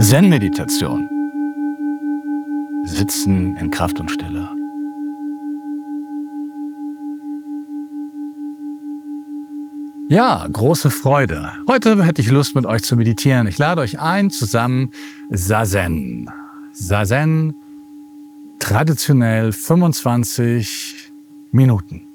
Zen-Meditation. Sitzen in Kraft und Stille. Ja, große Freude. Heute hätte ich Lust, mit euch zu meditieren. Ich lade euch ein, zusammen Sazen. Sazen, traditionell 25 Minuten.